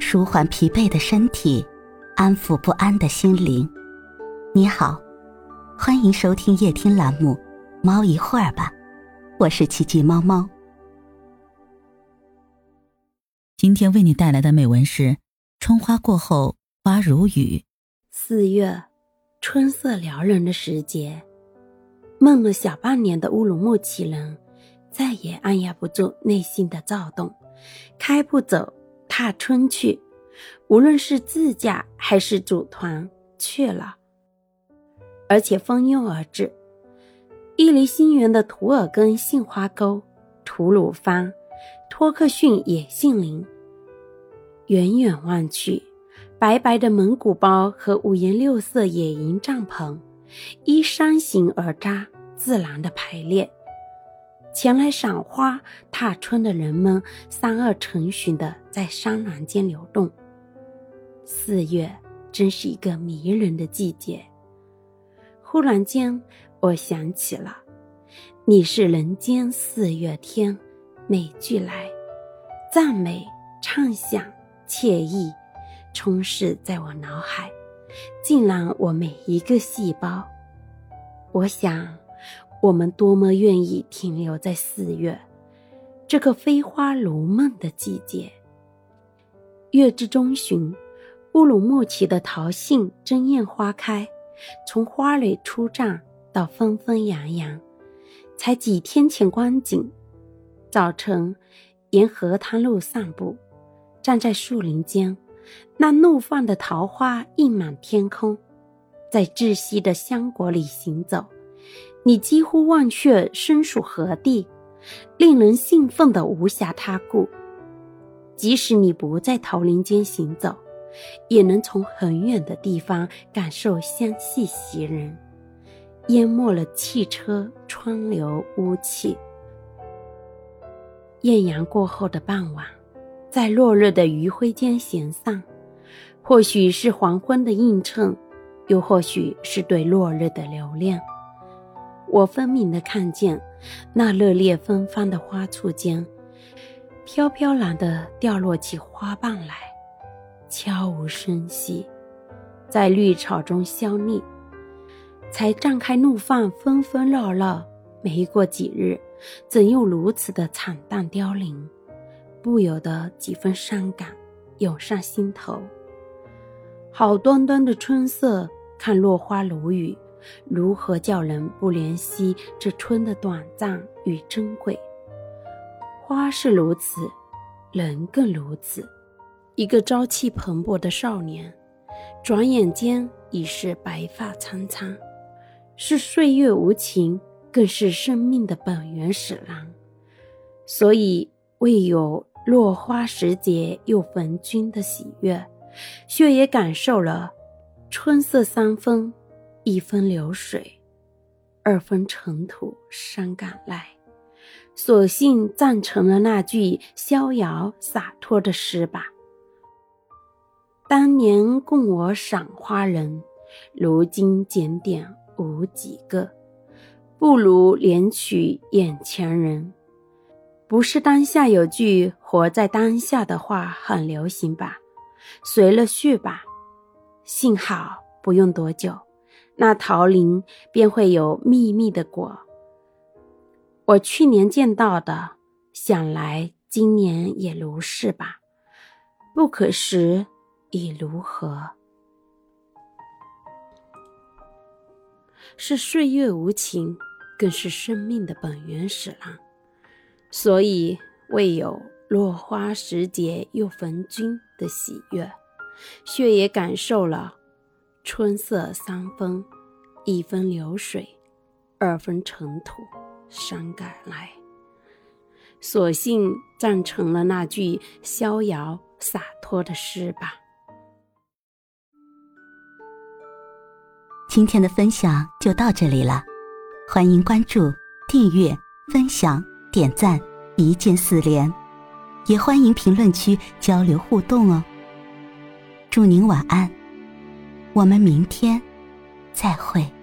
舒缓疲惫的身体，安抚不安的心灵。你好，欢迎收听夜听栏目《猫一会儿吧》，我是奇迹猫猫。今天为你带来的美文是：春花过后，花如雨。四月，春色撩人的时节，闷了小半年的乌鲁木齐人，再也按压不住内心的躁动，开不走。踏春去，无论是自驾还是组团去了，而且蜂拥而至。伊犁新源的图尔根杏花沟、吐鲁番、托克逊野杏林，远远望去，白白的蒙古包和五颜六色野营帐篷，依山形而扎，自然的排列。前来赏花、踏春的人们，三二成群的在山峦间流动。四月真是一个迷人的季节。忽然间，我想起了，你是人间四月天，美句来，赞美、畅想、惬意，充斥在我脑海，浸染我每一个细胞。我想。我们多么愿意停留在四月，这个飞花如梦的季节。月之中旬，乌鲁木齐的桃杏争艳花开，从花蕊初绽到纷纷扬扬，才几天前光景。早晨，沿河滩路散步，站在树林间，那怒放的桃花映满天空，在窒息的香果里行走。你几乎忘却身属何地，令人兴奋的无暇他顾。即使你不在桃林间行走，也能从很远的地方感受香气袭人，淹没了汽车川流污气。艳阳过后的傍晚，在落日的余晖间闲散，或许是黄昏的映衬，又或许是对落日的留恋。我分明的看见，那热烈芬芳的花簇间，飘飘然的掉落起花瓣来，悄无声息，在绿草中消匿。才绽开怒放，纷纷扰扰，没过几日，怎又如此的惨淡凋零？不由得几分伤感涌上心头。好端端的春色，看落花如雨。如何叫人不怜惜这春的短暂与珍贵？花是如此，人更如此。一个朝气蓬勃的少年，转眼间已是白发苍苍。是岁月无情，更是生命的本源使然。所以，未有落花时节又逢君的喜悦，却也感受了春色三分。一分流水，二分尘土，伤感来。索性赞成了那句逍遥洒脱的诗吧。当年供我赏花人，如今检点无几个，不如怜取眼前人。不是当下有句活在当下的话很流行吧？随了去吧。幸好不用多久。那桃林便会有密密的果。我去年见到的，想来今年也如是吧。不可食已如何？是岁月无情，更是生命的本源使然。所以未有落花时节又逢君的喜悦，却也感受了。春色三分，一分流水，二分尘土，伤感来。索性赞成了那句逍遥洒脱的诗吧。今天的分享就到这里了，欢迎关注、订阅、分享、点赞，一键四连，也欢迎评论区交流互动哦。祝您晚安。我们明天再会。